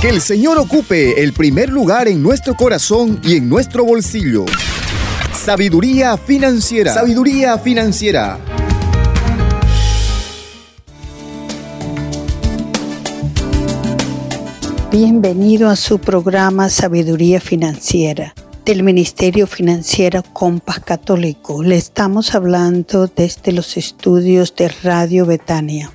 Que el Señor ocupe el primer lugar en nuestro corazón y en nuestro bolsillo. Sabiduría financiera. Sabiduría financiera. Bienvenido a su programa Sabiduría Financiera del Ministerio Financiero Compas Católico. Le estamos hablando desde los estudios de Radio Betania.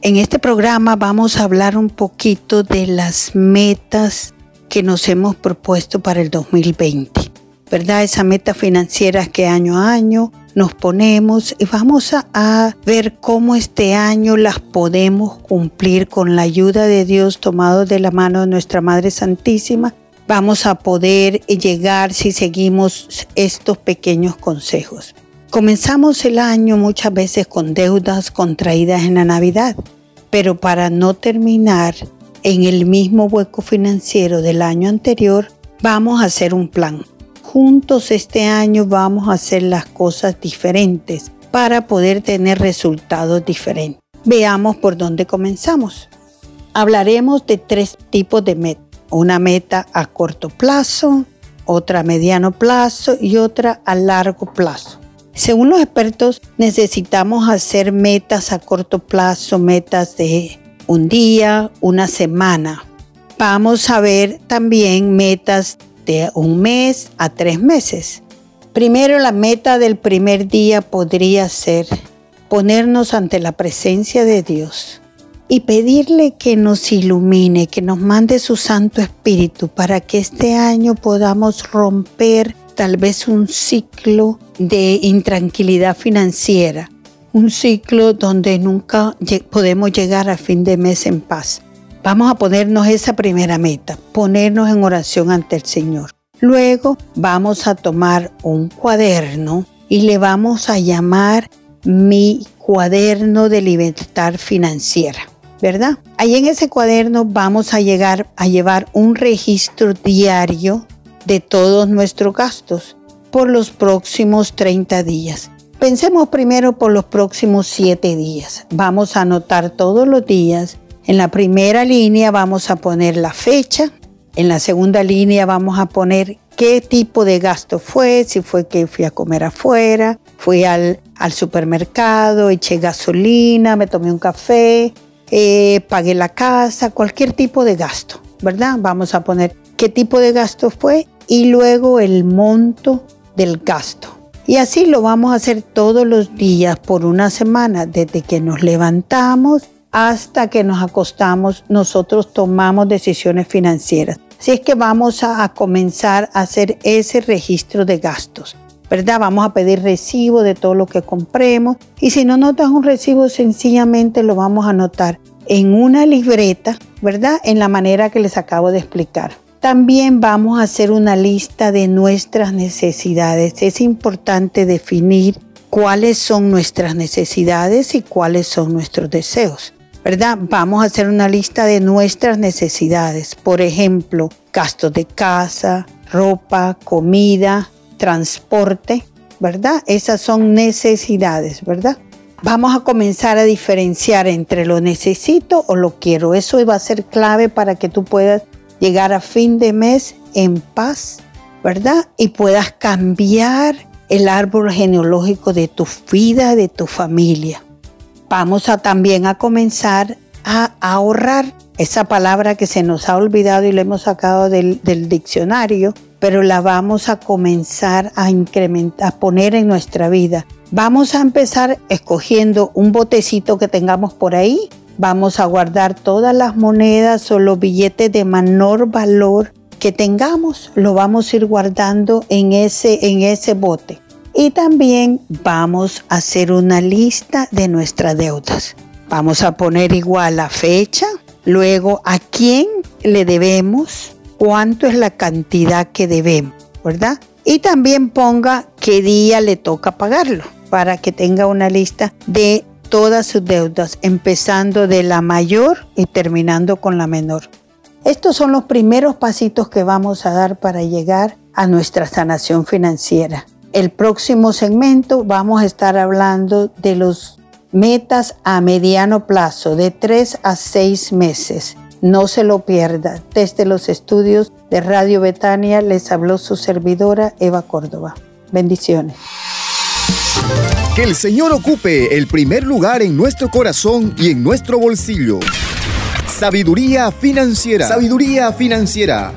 En este programa vamos a hablar un poquito de las metas que nos hemos propuesto para el 2020. ¿Verdad? Esas metas financieras que año a año nos ponemos y vamos a, ver cómo este año las podemos cumplir con la ayuda de Dios tomado de la mano de nuestra Madre Santísima. Vamos a poder llegar si seguimos estos pequeños consejos. Comenzamos el año muchas veces con deudas contraídas en la Navidad, pero para no terminar en el mismo hueco financiero del año anterior, vamos a hacer un plan juntos este año vamos a hacer las cosas diferentes para poder tener resultados diferentes. Veamos por dónde comenzamos. Hablaremos de tres tipos de metas. Una meta a corto plazo, otra a mediano plazo y otra a largo plazo. Según los expertos, necesitamos hacer metas a corto plazo, metas de un día, una semana. Vamos a ver también metas de un mes a tres meses. Primero, la meta del primer día podría ser ponernos ante la presencia de Dios y pedirle que nos ilumine, que nos mande su Santo Espíritu para que este año podamos romper tal vez un ciclo de intranquilidad financiera, un ciclo donde nunca podemos llegar a fin de mes en paz. Vamos a ponernos esa primera meta, ponernos en oración ante el Señor. Luego vamos a tomar un cuaderno y le vamos a llamar mi cuaderno de libertad financiera, ¿verdad? Ahí en ese cuaderno vamos a llegar a llevar un registro diario de todos nuestros gastos por los próximos 30 días. Pensemos primero por los próximos 7 días. Vamos a anotar todos los días en la primera línea vamos a poner la fecha, en la segunda línea vamos a poner qué tipo de gasto fue, si fue que fui a comer afuera, fui al, supermercado, eché gasolina, me tomé un café, eh, pagué la casa, cualquier tipo de gasto, ¿verdad? Vamos a poner qué tipo de gasto fue y luego el monto del gasto. Y así lo vamos a hacer todos los días por una semana, desde que nos levantamos hasta que nos acostamos, nosotros tomamos decisiones financieras. Así es que vamos a, comenzar a hacer ese registro de gastos. ¿verdad? Vamos a pedir recibo de todo lo que compremos y si no notas un recibo sencillamente lo vamos a anotar en una libreta, ¿verdad? En la manera que les acabo de explicar. También vamos a hacer una lista de nuestras necesidades. Es importante definir cuáles son nuestras necesidades y cuáles son nuestros deseos. ¿verdad? Vamos a hacer una lista de nuestras necesidades. Por ejemplo, gastos de casa, ropa, comida, transporte, ¿verdad? Esas son necesidades, ¿verdad? Vamos a comenzar a diferenciar entre lo necesito o lo quiero. Eso va a ser clave para que tú puedas llegar a fin de mes en paz, ¿verdad? Y puedas cambiar el árbol genealógico de tu vida, de tu familia vamos a también a comenzar a ahorrar esa palabra que se nos ha olvidado y la hemos sacado del, diccionario, pero la vamos a comenzar a incrementar, a poner en nuestra vida. Vamos a empezar escogiendo un botecito que tengamos por ahí. Vamos a guardar todas las monedas o los billetes de menor valor que tengamos. Lo vamos a ir guardando en ese, en ese bote. Y también vamos a hacer una lista de nuestras deudas. Vamos a poner igual la fecha, luego a quién le debemos, cuánto es la cantidad que debemos, ¿verdad? Y también ponga qué día le toca pagarlo para que tenga una lista de todas sus deudas, empezando de la mayor y terminando con la menor. Estos son los primeros pasitos que vamos a dar para llegar a nuestra sanación financiera. El próximo segmento vamos a estar hablando de los metas a mediano plazo, de 3 a 6 meses. No se lo pierda. Desde los estudios de Radio Betania les habló su servidora Eva Córdoba. Bendiciones. Que el Señor ocupe el primer lugar en nuestro corazón y en nuestro bolsillo. Sabiduría financiera. Sabiduría financiera